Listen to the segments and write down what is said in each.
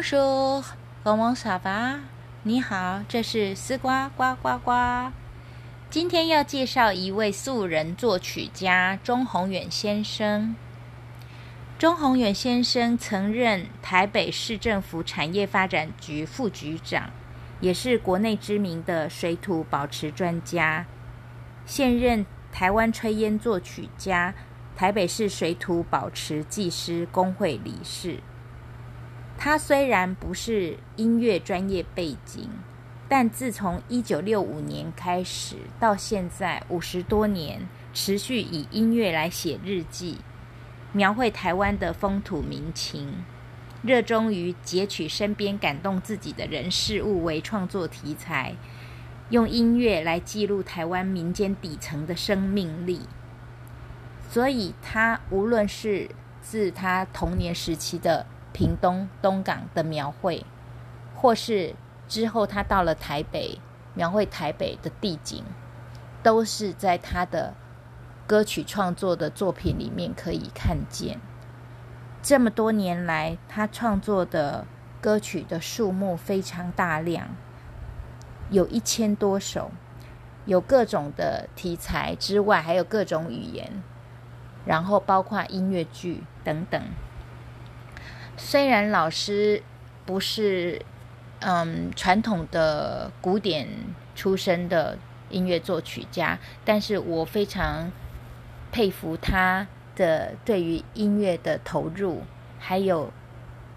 帮叔，公王沙发，你好，这是丝瓜呱呱呱。今天要介绍一位素人作曲家钟宏远先生。钟宏远先生曾任台北市政府产业发展局副局长，也是国内知名的水土保持专家，现任台湾炊烟作曲家。台北市水土保持技师工会理事。他虽然不是音乐专业背景，但自从一九六五年开始到现在五十多年，持续以音乐来写日记，描绘台湾的风土民情，热衷于截取身边感动自己的人事物为创作题材，用音乐来记录台湾民间底层的生命力。所以，他无论是自他童年时期的屏东东港的描绘，或是之后他到了台北描绘台北的地景，都是在他的歌曲创作的作品里面可以看见。这么多年来，他创作的歌曲的数目非常大量，有一千多首，有各种的题材之外，还有各种语言。然后包括音乐剧等等。虽然老师不是嗯传统的古典出身的音乐作曲家，但是我非常佩服他的对于音乐的投入，还有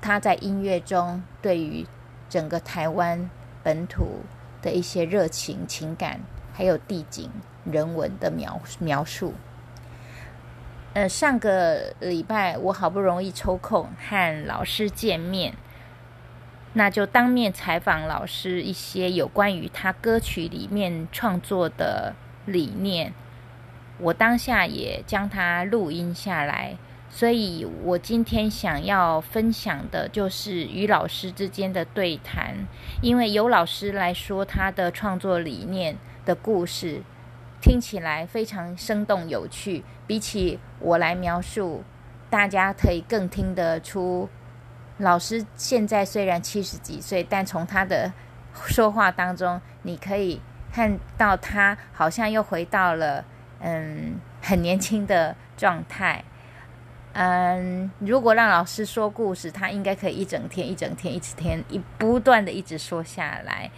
他在音乐中对于整个台湾本土的一些热情情感，还有地景人文的描描述。呃，上个礼拜我好不容易抽空和老师见面，那就当面采访老师一些有关于他歌曲里面创作的理念。我当下也将它录音下来，所以我今天想要分享的就是与老师之间的对谈，因为由老师来说他的创作理念的故事。听起来非常生动有趣，比起我来描述，大家可以更听得出。老师现在虽然七十几岁，但从他的说话当中，你可以看到他好像又回到了嗯很年轻的状态。嗯，如果让老师说故事，他应该可以一整天、一整天、一整天一不断的一直说下来。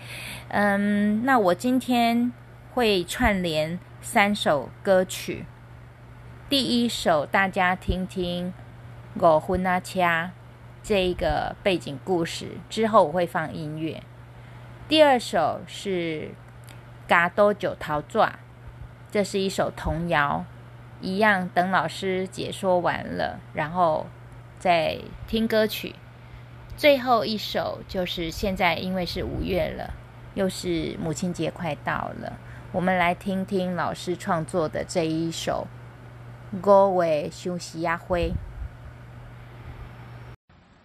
嗯，那我今天。会串联三首歌曲，第一首大家听听《五分啊掐》这一个背景故事，之后我会放音乐。第二首是《嘎多九桃爪》，这是一首童谣，一样等老师解说完了，然后再听歌曲。最后一首就是现在，因为是五月了，又是母亲节快到了。我们来听听老师创作的这一首《五月休息亚灰》。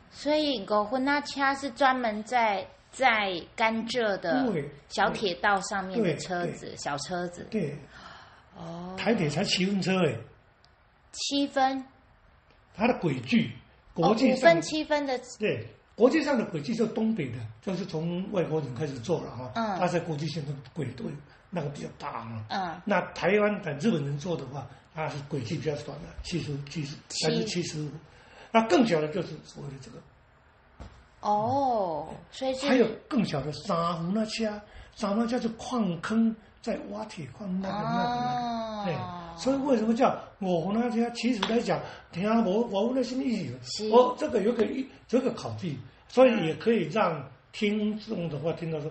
所以五分那车是专门在在甘蔗的小铁道上面的车子，小车子。对。哦。台铁才七分车哎。七分。它的轨距，国际五分七分的。对，国际上的轨迹是东北的，就是从外国人开始做了哈。嗯。它在国际线的轨对。那个比较大嘛，嗯，那台湾等日本人做的话，那是轨迹比较短的，七十、七十、百分之七十五，那更小的就是所谓的这个。哦，所以还有更小的沙湖那家，沙湖那家是矿坑在挖铁矿那个那个，对，所以为什么叫我湖那家？其实来讲，听我我问的什么意思？我这个有个一这个考据，所以也可以让听众的话听到说，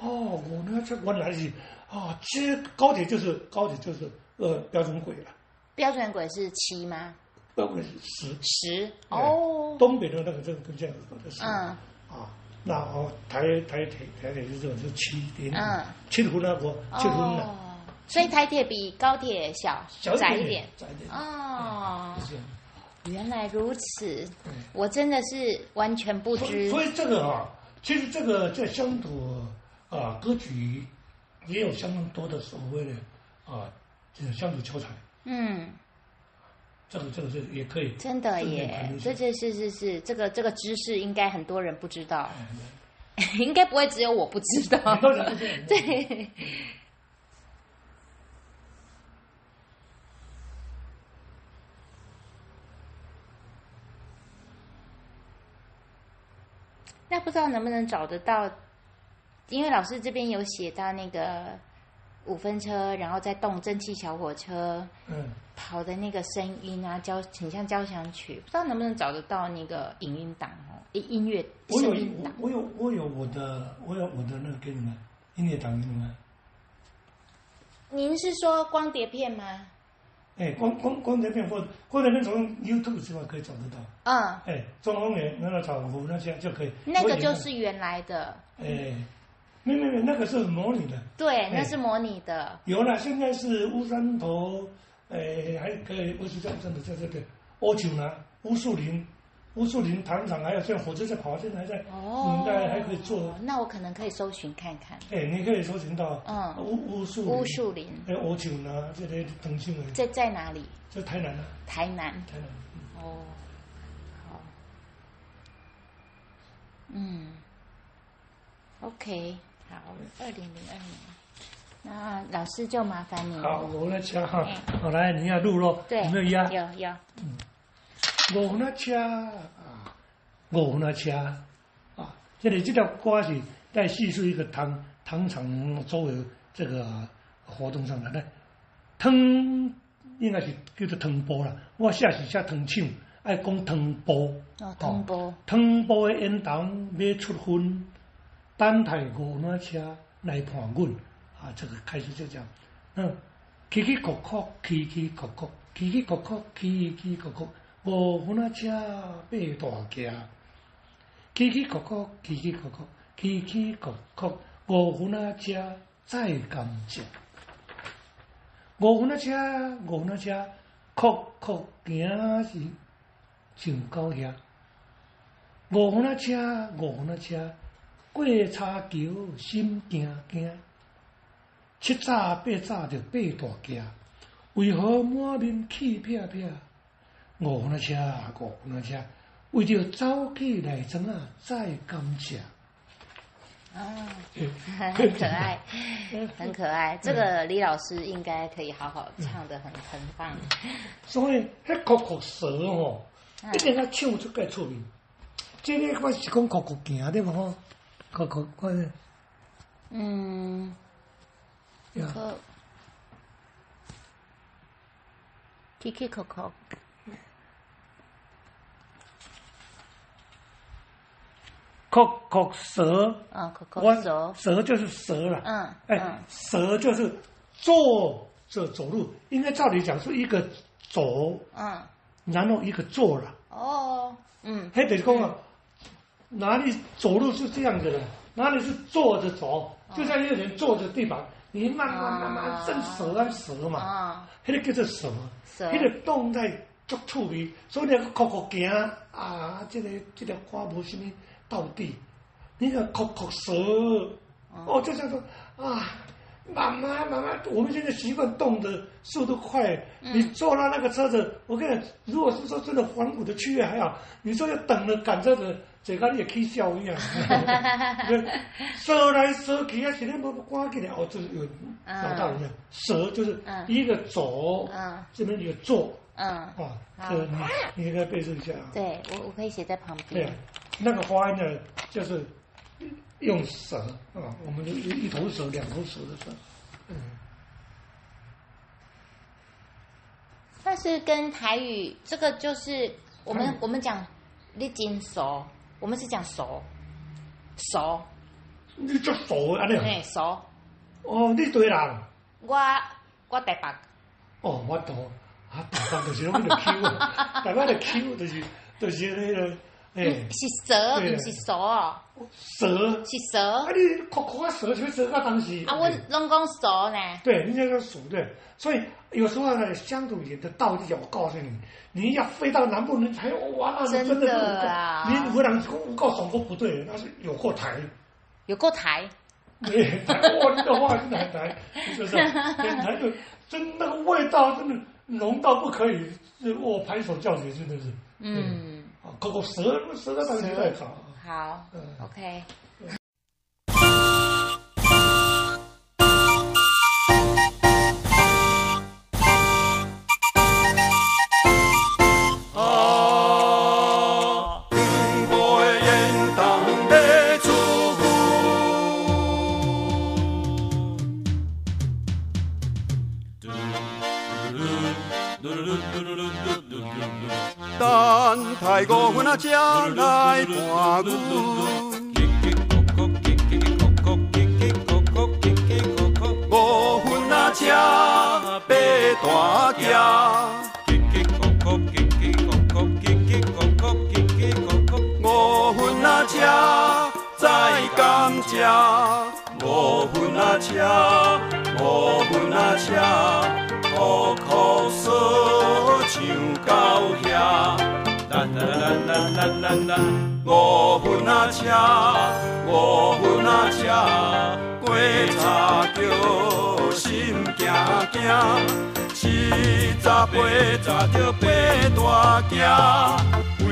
哦，我那这我哪里？啊，其实高铁就是高铁就是呃标准轨了。标准轨是七吗？标准轨是十。十哦。东北的那个这个跟这样子的是。嗯。啊，那哦台台铁台铁是这个是七点。嗯。七湖那个七湖的。所以台铁比高铁小，窄一点。窄一点。哦。原来如此，我真的是完全不知。所以这个啊，其实这个在乡土啊歌曲。也有相当多的所谓的啊，这个乡土教材。嗯。这个这个是也可以。真的耶，这这是是是这个这个知识应该很多人不知道，应该不会只有我不知道。对。那不知道能不能找得到？因为老师这边有写到那个五分车，然后再动蒸汽小火车，嗯，跑的那个声音啊，交很像交响曲，不知道能不能找得到那个影音档哦，音音乐声音档。我有我有我的我有我的那个给你们音乐档给你们。您是说光碟片吗？哎，光光光碟片或光碟片从 YouTube 之外可以找得到。嗯。哎，中公园那个草湖那些就可以。那个就是原来的。哎，没没没，那个是模拟的。对，那是模拟的。有了，现在是乌山头，哎，还可以，我是这样真的在这个乌九南、乌树林。乌树林糖厂还有像火车在跑，现在还在，哦应该还可以做。那我可能可以搜寻看看。哎，你可以搜寻到。嗯。乌乌树乌树林。哎，乌九呢？这些腾讯的。在在哪里？在台南呢。台南。台南。哦。好。嗯。OK，好，二零零二年。那老师就麻烦你。好，我来敲哈。好，来，你要录咯。对。有没有压？有有。嗯。五分车啊，五分车啊，这里这条歌是在叙述一个糖糖厂周围这个活动上的。那汤应该是叫做汤波啦，我写是写汤厂，爱讲汤波。哦，汤波。汤波的烟筒要出分，单台五分车来盘阮啊，这个开始就讲，嗯，起起伏伏，起起伏伏，起起伏伏，起起伏伏。五分车八大架，起起伏伏，起起伏伏，起起伏伏，五分车再甘蔗。五分车，五分车，哭哭行是上高遐。五分车，五分车，过叉桥心惊惊。七早八早就八大惊，为何满面气飘飘？五分车，五分车，为着早起来怎啊，再感谢。啊，很可爱，很可爱。这个李老师应该可以好好唱的，很很棒。所以，迄酷酷蛇哦，一定要唱出个出名。这个我是讲口口行对不吼？酷酷快点。嗯。可。K K 酷酷。口口舌啊，口口舌，舌就是舌了。嗯，哎，舌就是坐着走路，应该照理讲是一个走，嗯，然后一个坐了。哦，嗯，还得讲啊，哪里走路是这样子的，哪里是坐着走，就像一个人坐着地板，你慢慢慢慢伸舌啊舌嘛，啊，那个叫做舌，那个动在足趣味，所以那个口口行啊，这个这条花无什么。到地，那个口口舌，哦，就像说啊，慢慢慢慢，我们现在习惯动的速度快。你坐到那个车子，我跟你，如果是说真的环古的区域还好，你说要等着赶车子，嘴巴也可以笑一样。舌来舌去啊，现在不关起来哦，就是有找到了没有？舌就是一个走，这边一个坐。嗯，啊，这你你应该背诵一下。对，我我可以写在旁边。对，那个发音呢，就是用蛇啊，我们一一头蛇、两头蛇的蛇。嗯。但是跟台语这个就是我们我们讲你金熟，我们是讲熟熟。你足熟啊？你嘿熟。哦，你对人。我我台北。哦，我懂。啊，台北就是拢迄个 Q，台北的 Q 就是就是那个，哎，是蛇，不是蛇哦。蛇是蛇。啊，你酷酷啊蛇，就蛇啊东西。啊，我拢讲蛇呢。对，人家叫鼠对，所以有时候呢，乡土语的道理，我告诉你，你要飞到南部，你才哇，那是真的啊。你湖南讲有够爽，够不对，那是有够台。有够台。对，台哇，你的话真的很台，是不是？很台就，真那个味道真的浓到不可以，是我拍手叫绝，真的是。嗯。哦，个十个大概就在。好，，OK。唱到遐。啦啦啦啦啦啦啦五分啊车，五分啊车，过茶桥心惊惊，七十八十着八大行，为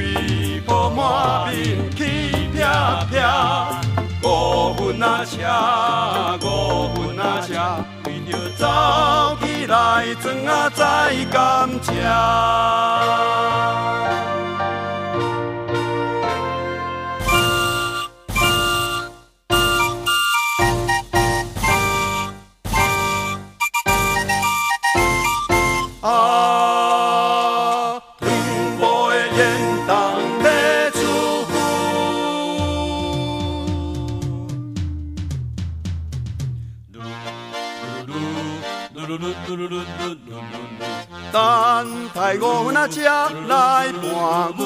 保满面起撇撇。五分啊车，五分啊车，为着走起来装啊在甘蔗。等待五分啊车来伴阮，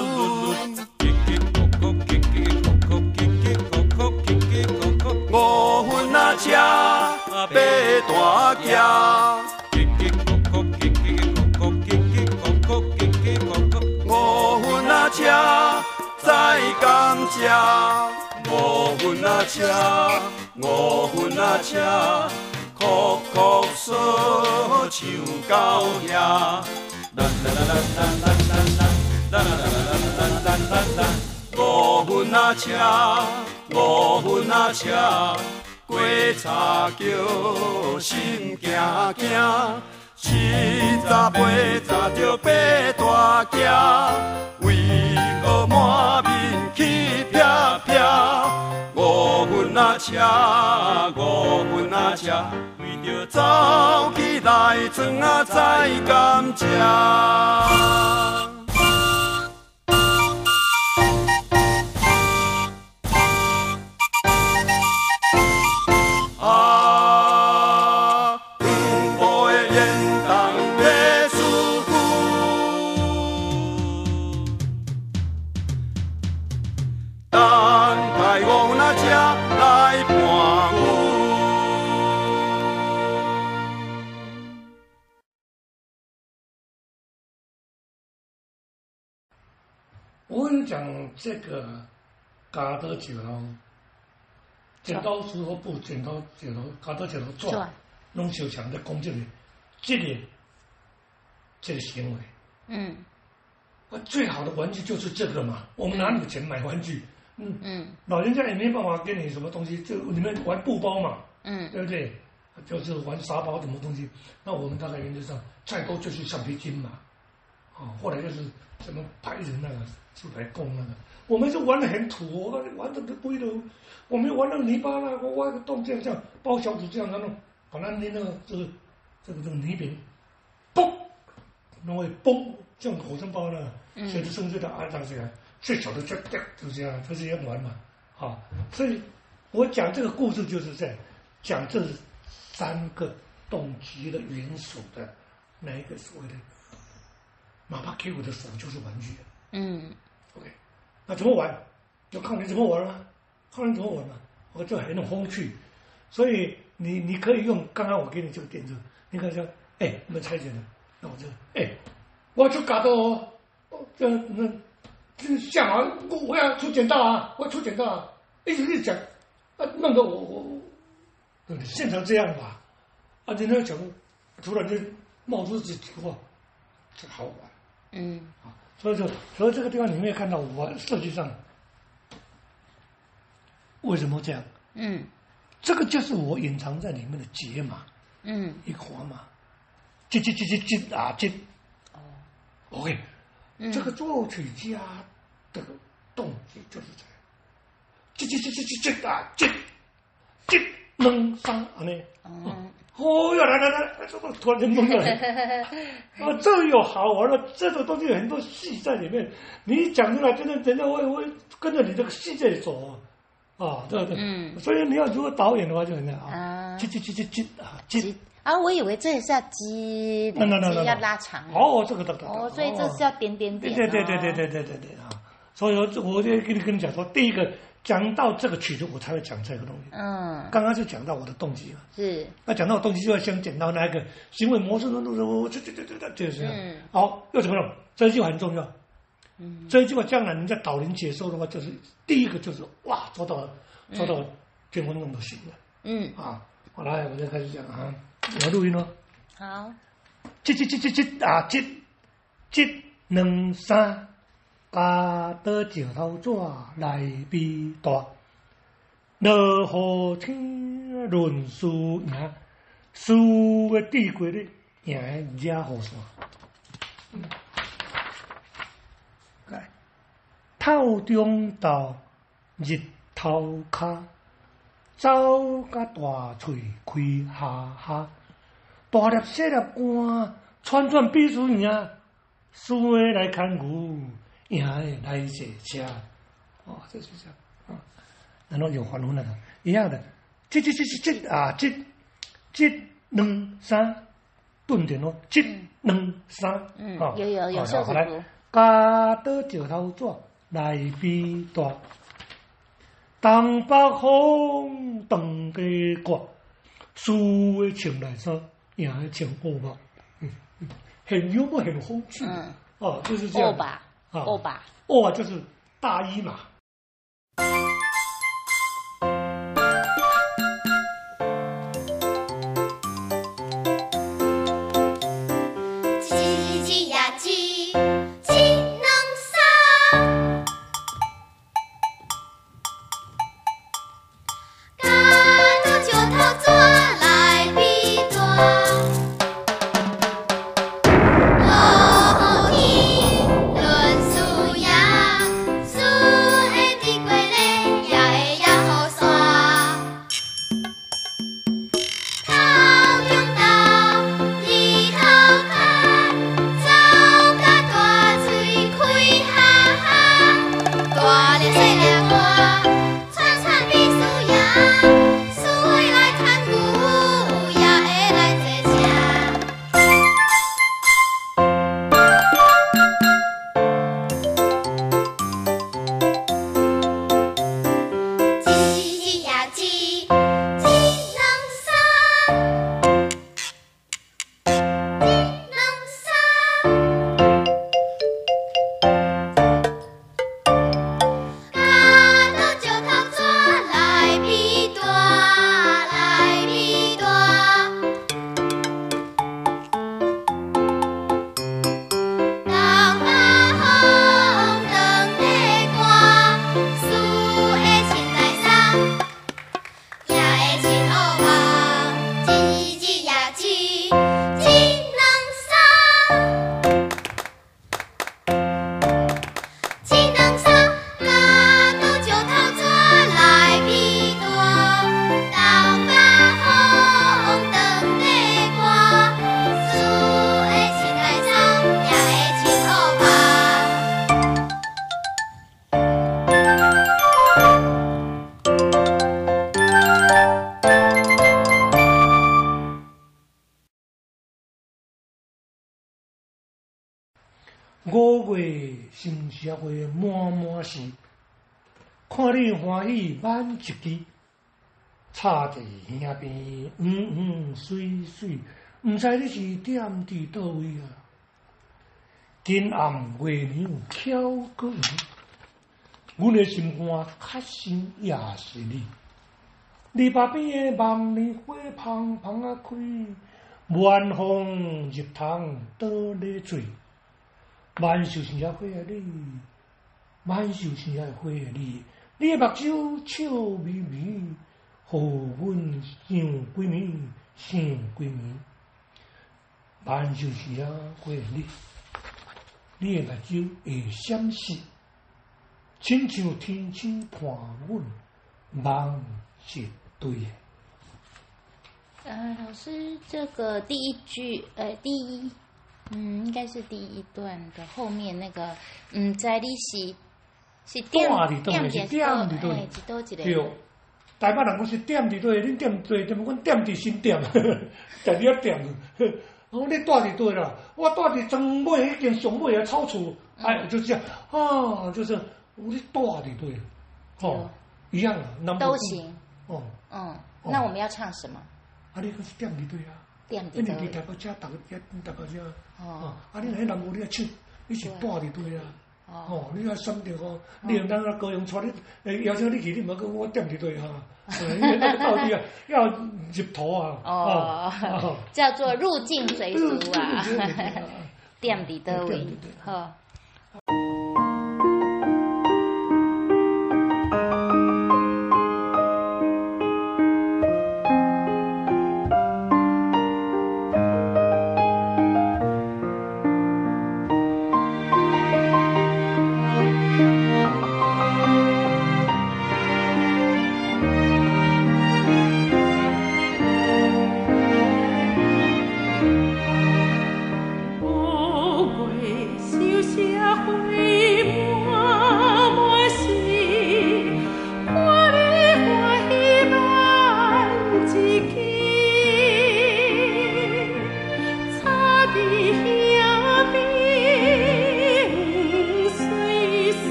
五分啊车八大行，五分啊车载甘蔗，五分啊车，五分啊车。哭哭说唱到遐，啦啦啦啦啦啦啦啦啦啦啦啦啦啦啦五分啊车，五分啊车，过茶桥心惊惊，七十八十着八大行，为何满面起撇撇？五分啊车，五分啊车。走起来，船啊载甘蔗。这个嘎多石头，剪刀石头布，剪刀石头，嘎多石头转，弄小强的攻击力，这个这个行为，嗯，我最好的玩具就是这个嘛。我们哪有钱买玩具？嗯嗯，老人家也没办法给你什么东西，就你们玩布包嘛，嗯，对不对？就是玩沙包什么东西。那我们大概原则上再多就是橡皮筋嘛，啊，后来就是什么白人那个。出来供那个，我们就玩的很土，玩的都不会都，我们玩那个泥巴啦，我挖个洞这样这样包小组这样弄，把那捏那个这个这个这个泥饼，嘣，弄会嘣，像火山包呢，随着生碎的安上去啊，最小的就掉，就这样，就这样玩嘛，啊，所以我讲这个故事就是在讲这三个动机的元素的那一个所谓的，哪怕给我的手就是玩具，嗯。OK，那怎么玩？就看你怎么玩了，看你怎么玩了。我就很风趣，所以你你可以用刚刚我给你这个点子，你看说，哎，我们拆解了，那我就，哎，我就搞到，这那这下马，我我要出剪刀啊，我出剪刀啊，一直一直讲，啊，弄得我我你现场这样吧，啊，你那个讲，突然间冒出这句话，这好玩。嗯。啊，所以说，所以这个地方你会看到我设计上为什么这样？嗯。这个就是我隐藏在里面的解码，嗯。一个环码，进进进进进啊进。哦。OK，、嗯。这个作曲家的动机就是这样，进进进进进进啊进进能上啊呢。嗯哦哟，来来来，这个突然间懵了。啊，这有好玩的，这种东西有很多戏在里面。你讲出来，真的人家会会跟着你这个戏在走啊。对对。嗯所以你要如果导演的话，就很难啊啊。进进进进进啊进。啊，我以为这也是要鸡的，那那那那鸡要拉长。哦，这个等等。哦，所以这是要点点点。对对对对对对对对啊！所以说，这我就跟你跟你讲说，第一个讲到这个曲子，我才会讲这个东西。嗯，刚刚就讲到我的动机嘛，是，那讲到我动机就要先讲到那个行为模式的路我这这这这这就是这样。嗯好，又怎么了？这一句话很重要。嗯这一句话将来人家导聆解说的话，就是第一个就是哇，做到了，做到了天昏弄都行了嗯，啊！好来，我就开始讲啊，我录音喽。好，接接接接接啊，接接两三加到石头纸来比大，落雨天论输赢，输的帝国咧赢的惹雨伞。来，透中道日头骹，走甲大喙开哈哈。大粒小粒汗，串串比输赢，输的来牵牛，赢的来坐车。哦，这是这样啊。然后有还魂那个一样的，这这这这这啊，这这两三顿点哦，这两三。嗯哦有有有好好来袖子符加到石头纸来比大，东北风东家刮，输的穿来衫，赢的穿欧巴，嗯嗯，很幽默，很风趣。嗯，哦，就是这样。欧巴，啊欧巴，就是大衣嘛。你欢喜挽一支，插伫耳边，嗯嗯水水，毋知你是踮伫倒位啊？今暗月亮巧过圆，阮的心肝较深也是你。篱笆边的万年花芳芳啊开，晚风入窗倒咧水。万寿星啊花啊你，万寿星啊花啊你，你的目睭笑眯眯，互阮想几暝想几暝。万寿星啊花啊你，你的目睭会闪烁，亲像天星伴阮梦一对。呃，老师，这个第一句，呃，第一，嗯，应该是第一段的后面那个，嗯，在你是是点伫倒是点点伫倒哎，一个，对，台北人讲是点伫对，恁点对，点阮点伫新店，定你要点。哦，你住伫对啦，我住伫庄尾迄间上尾的草厝，哎，就是这样。啊，就是你住伫对，哦，一样啊，都行。哦，嗯，那我们要唱什么？啊，你讲是点伫对啊，点你两伫台的北遮，逐个遮，逐个遮，哦。啊，你来南部你要唱，你是住伫对啊。哦，哦，你要选着哦，你用咱个高雄带你，诶，邀请你去，你莫讲我点伫对哈，到底啊要入土啊，哦哦，叫做入境随俗啊。对对对对，点伫倒位好。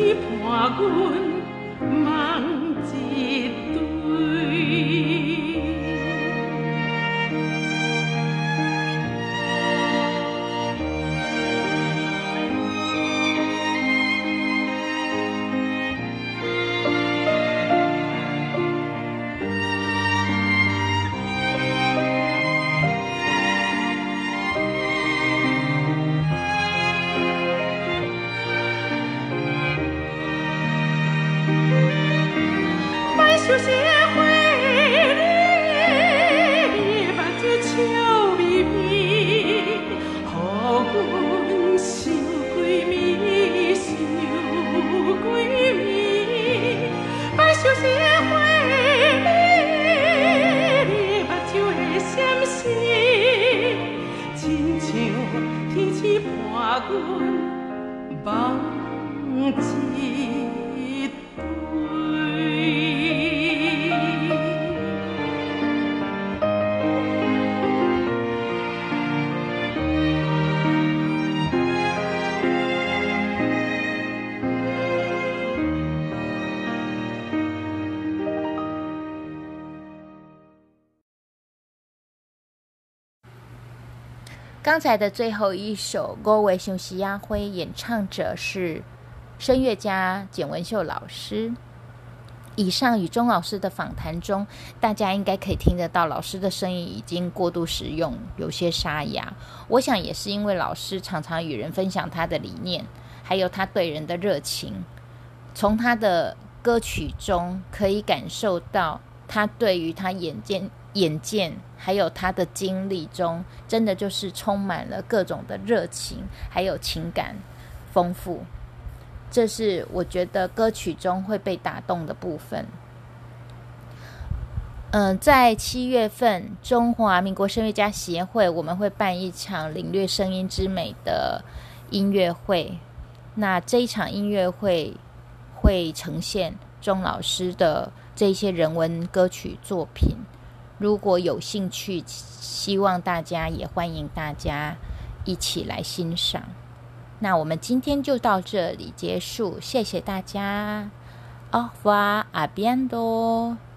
你目睭会闪忘记。刚才的最后一首《郭维雄西亚辉》，演唱者是声乐家简文秀老师。以上与钟老师的访谈中，大家应该可以听得到，老师的声音已经过度使用，有些沙哑。我想也是因为老师常常与人分享他的理念，还有他对人的热情。从他的歌曲中可以感受到，他对于他眼见、眼见，还有他的经历中，真的就是充满了各种的热情，还有情感丰富。这是我觉得歌曲中会被打动的部分。嗯，在七月份，中华民国声乐家协会我们会办一场领略声音之美的音乐会。那这一场音乐会会呈现钟老师的这些人文歌曲作品。如果有兴趣，希望大家也欢迎大家一起来欣赏。那我们今天就到这里结束，谢谢大家。Au revoir, à bientôt。